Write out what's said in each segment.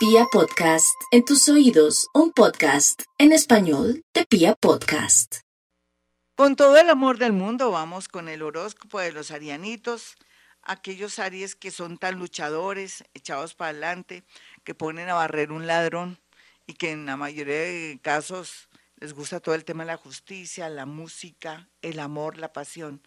Pia Podcast, en tus oídos, un podcast en español de Pia Podcast. Con todo el amor del mundo, vamos con el horóscopo de los arianitos, aquellos aries que son tan luchadores, echados para adelante, que ponen a barrer un ladrón y que en la mayoría de casos les gusta todo el tema de la justicia, la música, el amor, la pasión.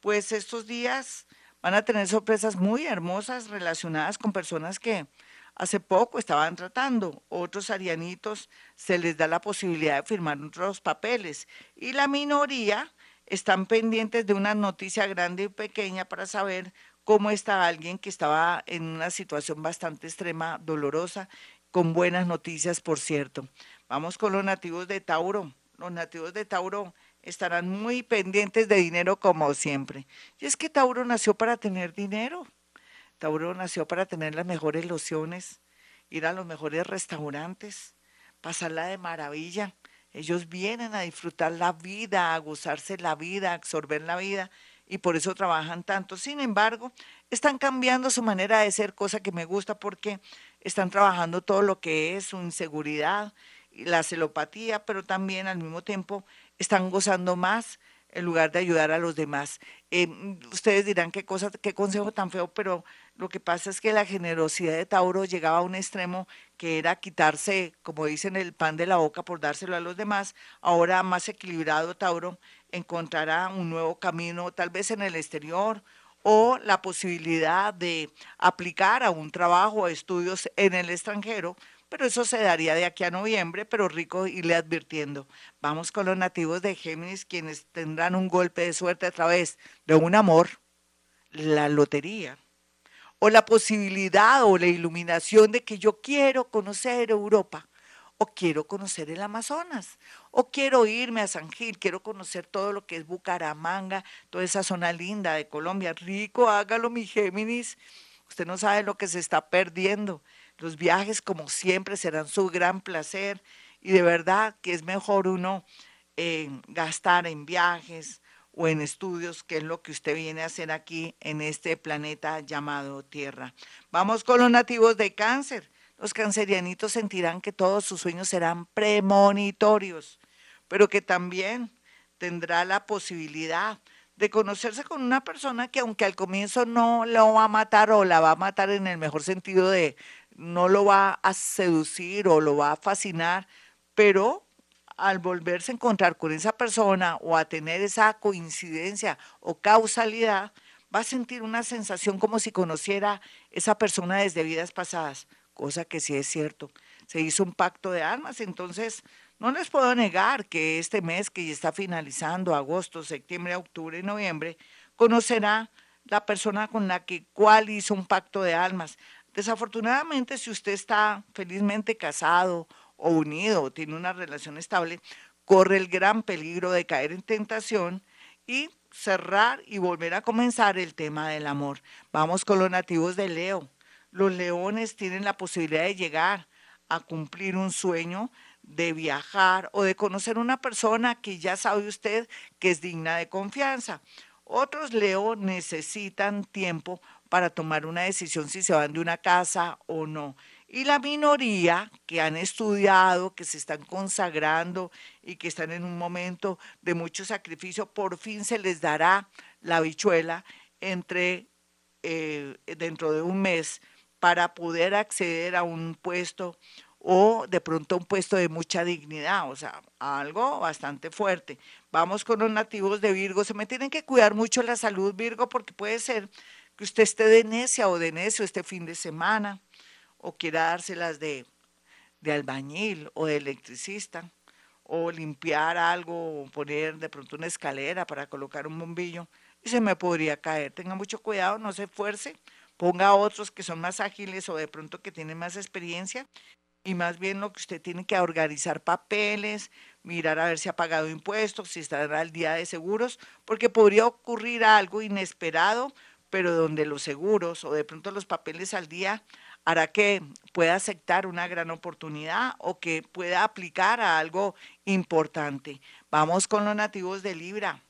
Pues estos días van a tener sorpresas muy hermosas relacionadas con personas que hace poco estaban tratando. Otros arianitos se les da la posibilidad de firmar otros papeles y la minoría están pendientes de una noticia grande y pequeña para saber cómo está alguien que estaba en una situación bastante extrema, dolorosa, con buenas noticias, por cierto. Vamos con los nativos de Tauro. Los nativos de Tauro estarán muy pendientes de dinero como siempre. Y es que Tauro nació para tener dinero. Tauro nació para tener las mejores lociones, ir a los mejores restaurantes, pasarla de maravilla. Ellos vienen a disfrutar la vida, a gozarse la vida, a absorber la vida y por eso trabajan tanto. Sin embargo, están cambiando su manera de ser, cosa que me gusta porque están trabajando todo lo que es su inseguridad, la celopatía, pero también al mismo tiempo están gozando más en lugar de ayudar a los demás. Eh, ustedes dirán qué cosa, qué consejo tan feo, pero lo que pasa es que la generosidad de Tauro llegaba a un extremo que era quitarse, como dicen, el pan de la boca por dárselo a los demás. Ahora más equilibrado Tauro encontrará un nuevo camino, tal vez en el exterior o la posibilidad de aplicar a un trabajo o estudios en el extranjero, pero eso se daría de aquí a noviembre, pero rico irle advirtiendo. Vamos con los nativos de Géminis, quienes tendrán un golpe de suerte a través de un amor, la lotería, o la posibilidad o la iluminación de que yo quiero conocer Europa, o quiero conocer el Amazonas, o quiero irme a San Gil, quiero conocer todo lo que es Bucaramanga, toda esa zona linda de Colombia. Rico, hágalo, mi Géminis. Usted no sabe lo que se está perdiendo. Los viajes, como siempre, serán su gran placer y de verdad que es mejor uno gastar en viajes o en estudios, que es lo que usted viene a hacer aquí en este planeta llamado Tierra. Vamos con los nativos de cáncer. Los cancerianitos sentirán que todos sus sueños serán premonitorios, pero que también tendrá la posibilidad de conocerse con una persona que aunque al comienzo no lo va a matar o la va a matar en el mejor sentido de no lo va a seducir o lo va a fascinar, pero al volverse a encontrar con esa persona o a tener esa coincidencia o causalidad, va a sentir una sensación como si conociera esa persona desde vidas pasadas, cosa que sí es cierto. Se hizo un pacto de almas, entonces no les puedo negar que este mes que ya está finalizando, agosto, septiembre, octubre y noviembre, conocerá la persona con la que cual hizo un pacto de almas. Desafortunadamente, si usted está felizmente casado o unido o tiene una relación estable, corre el gran peligro de caer en tentación y cerrar y volver a comenzar el tema del amor. Vamos con los nativos de Leo. Los leones tienen la posibilidad de llegar a cumplir un sueño, de viajar o de conocer una persona que ya sabe usted que es digna de confianza. Otros Leo necesitan tiempo para tomar una decisión si se van de una casa o no. Y la minoría que han estudiado, que se están consagrando y que están en un momento de mucho sacrificio, por fin se les dará la bichuela entre, eh, dentro de un mes para poder acceder a un puesto o de pronto un puesto de mucha dignidad, o sea, algo bastante fuerte. Vamos con los nativos de Virgo, se me tienen que cuidar mucho la salud Virgo porque puede ser que usted esté de necia o de necio este fin de semana, o quiera dárselas de, de albañil o de electricista, o limpiar algo, o poner de pronto una escalera para colocar un bombillo, y se me podría caer. Tenga mucho cuidado, no se esfuerce, ponga a otros que son más ágiles o de pronto que tienen más experiencia, y más bien lo que usted tiene que organizar papeles, mirar a ver si ha pagado impuestos, si está al día de seguros, porque podría ocurrir algo inesperado pero donde los seguros o de pronto los papeles al día hará que pueda aceptar una gran oportunidad o que pueda aplicar a algo importante. Vamos con los nativos de Libra.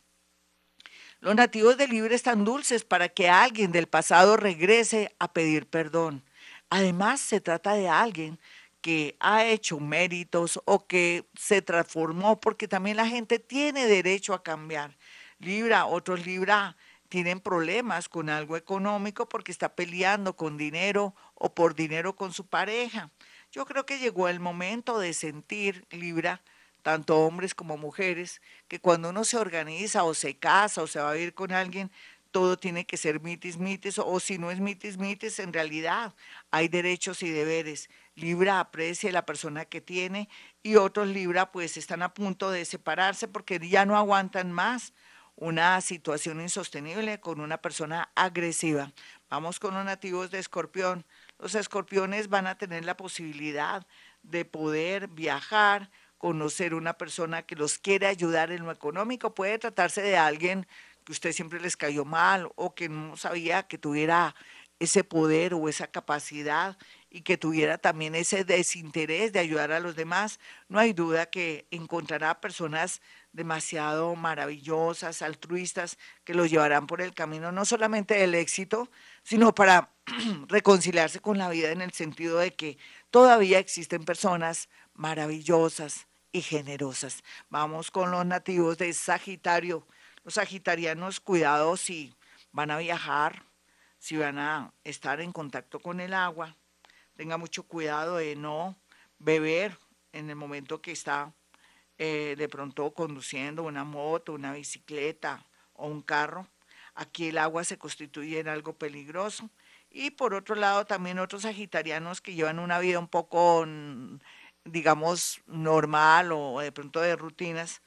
Los nativos de Libra están dulces para que alguien del pasado regrese a pedir perdón. Además, se trata de alguien que ha hecho méritos o que se transformó, porque también la gente tiene derecho a cambiar. Libra, otros Libra tienen problemas con algo económico porque está peleando con dinero o por dinero con su pareja. Yo creo que llegó el momento de sentir, Libra, tanto hombres como mujeres, que cuando uno se organiza o se casa o se va a vivir con alguien, todo tiene que ser mitis mitis, o si no es mitis mitis, en realidad hay derechos y deberes. Libra aprecia la persona que tiene y otros Libra pues están a punto de separarse porque ya no aguantan más una situación insostenible con una persona agresiva. Vamos con los nativos de Escorpión. Los escorpiones van a tener la posibilidad de poder viajar, conocer una persona que los quiere ayudar en lo económico. Puede tratarse de alguien que usted siempre les cayó mal o que no sabía que tuviera ese poder o esa capacidad y que tuviera también ese desinterés de ayudar a los demás, no hay duda que encontrará personas demasiado maravillosas, altruistas, que los llevarán por el camino no solamente del éxito, sino para reconciliarse con la vida en el sentido de que todavía existen personas maravillosas y generosas. Vamos con los nativos de Sagitario. Los sagitarianos, cuidado si van a viajar, si van a estar en contacto con el agua. Tenga mucho cuidado de no beber en el momento que está eh, de pronto conduciendo una moto, una bicicleta o un carro. Aquí el agua se constituye en algo peligroso. Y por otro lado, también otros sagitarianos que llevan una vida un poco, digamos, normal o de pronto de rutinas,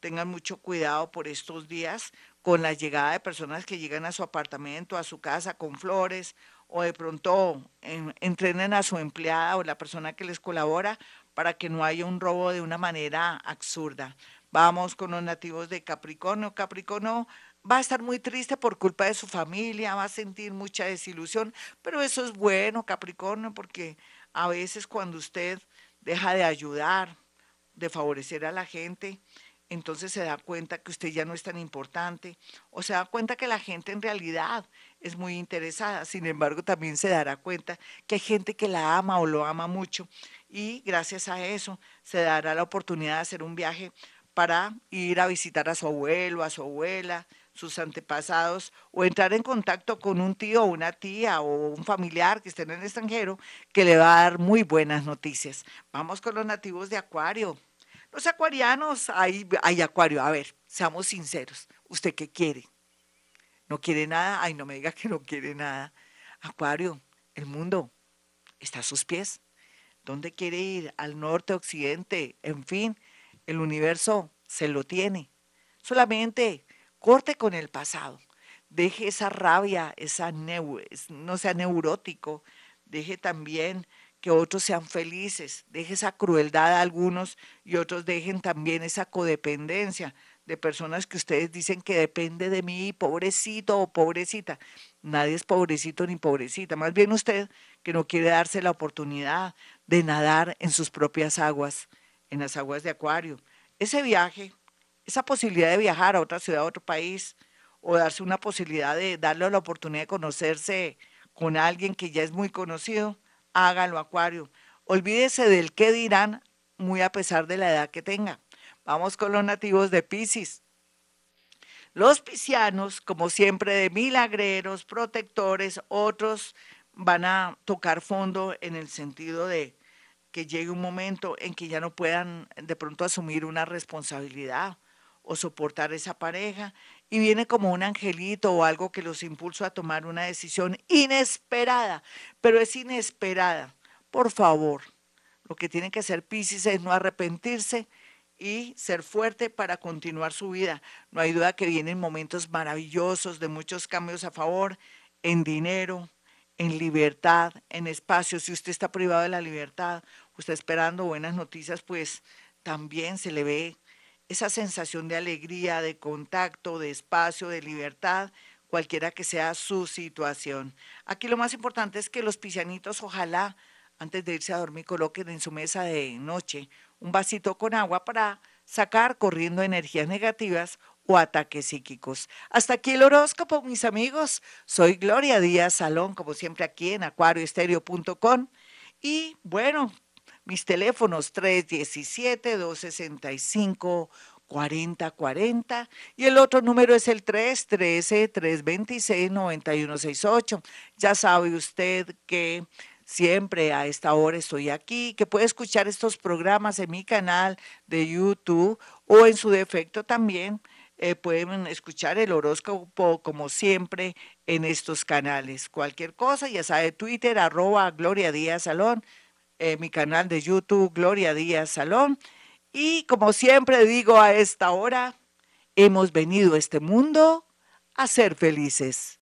tengan mucho cuidado por estos días con la llegada de personas que llegan a su apartamento, a su casa con flores o de pronto entrenen a su empleada o la persona que les colabora para que no haya un robo de una manera absurda. Vamos con los nativos de Capricornio. Capricornio va a estar muy triste por culpa de su familia, va a sentir mucha desilusión, pero eso es bueno, Capricornio, porque a veces cuando usted deja de ayudar, de favorecer a la gente, entonces se da cuenta que usted ya no es tan importante o se da cuenta que la gente en realidad es muy interesada. Sin embargo, también se dará cuenta que hay gente que la ama o lo ama mucho y gracias a eso se dará la oportunidad de hacer un viaje para ir a visitar a su abuelo, a su abuela, sus antepasados o entrar en contacto con un tío o una tía o un familiar que esté en el extranjero que le va a dar muy buenas noticias. Vamos con los nativos de Acuario. Los acuarianos, hay, hay acuario, a ver, seamos sinceros, ¿usted qué quiere? ¿No quiere nada? Ay, no me diga que no quiere nada. Acuario, el mundo está a sus pies. ¿Dónde quiere ir? ¿Al norte, occidente? En fin, el universo se lo tiene. Solamente corte con el pasado. Deje esa rabia, esa no sea neurótico. Deje también que otros sean felices, deje esa crueldad a algunos y otros dejen también esa codependencia de personas que ustedes dicen que depende de mí, pobrecito o pobrecita. Nadie es pobrecito ni pobrecita, más bien usted que no quiere darse la oportunidad de nadar en sus propias aguas, en las aguas de Acuario. Ese viaje, esa posibilidad de viajar a otra ciudad, a otro país, o darse una posibilidad de darle la oportunidad de conocerse con alguien que ya es muy conocido, hágalo, Acuario. Olvídese del qué dirán, muy a pesar de la edad que tenga. Vamos con los nativos de Pisces. Los piscianos, como siempre, de milagreros, protectores, otros van a tocar fondo en el sentido de que llegue un momento en que ya no puedan de pronto asumir una responsabilidad o soportar esa pareja y viene como un angelito o algo que los impulsa a tomar una decisión inesperada, pero es inesperada. Por favor, lo que tiene que hacer Pisces es no arrepentirse y ser fuerte para continuar su vida. No hay duda que vienen momentos maravillosos de muchos cambios a favor en dinero, en libertad, en espacio. Si usted está privado de la libertad, usted esperando buenas noticias, pues también se le ve esa sensación de alegría, de contacto, de espacio, de libertad, cualquiera que sea su situación. Aquí lo más importante es que los piscianitos ojalá antes de irse a dormir coloquen en su mesa de noche un vasito con agua para sacar corriendo energías negativas o ataques psíquicos. Hasta aquí el horóscopo, mis amigos. Soy Gloria Díaz Salón, como siempre aquí en acuarioestereo.com. Y bueno, mis teléfonos 317-265. 4040 y el otro número es el 313-326-9168. Ya sabe usted que siempre a esta hora estoy aquí, que puede escuchar estos programas en mi canal de YouTube o en su defecto también eh, pueden escuchar el horóscopo como siempre en estos canales. Cualquier cosa, ya sabe, Twitter, arroba Gloria Díaz Salón, eh, mi canal de YouTube, Gloria Díaz Salón. Y como siempre digo a esta hora, hemos venido a este mundo a ser felices.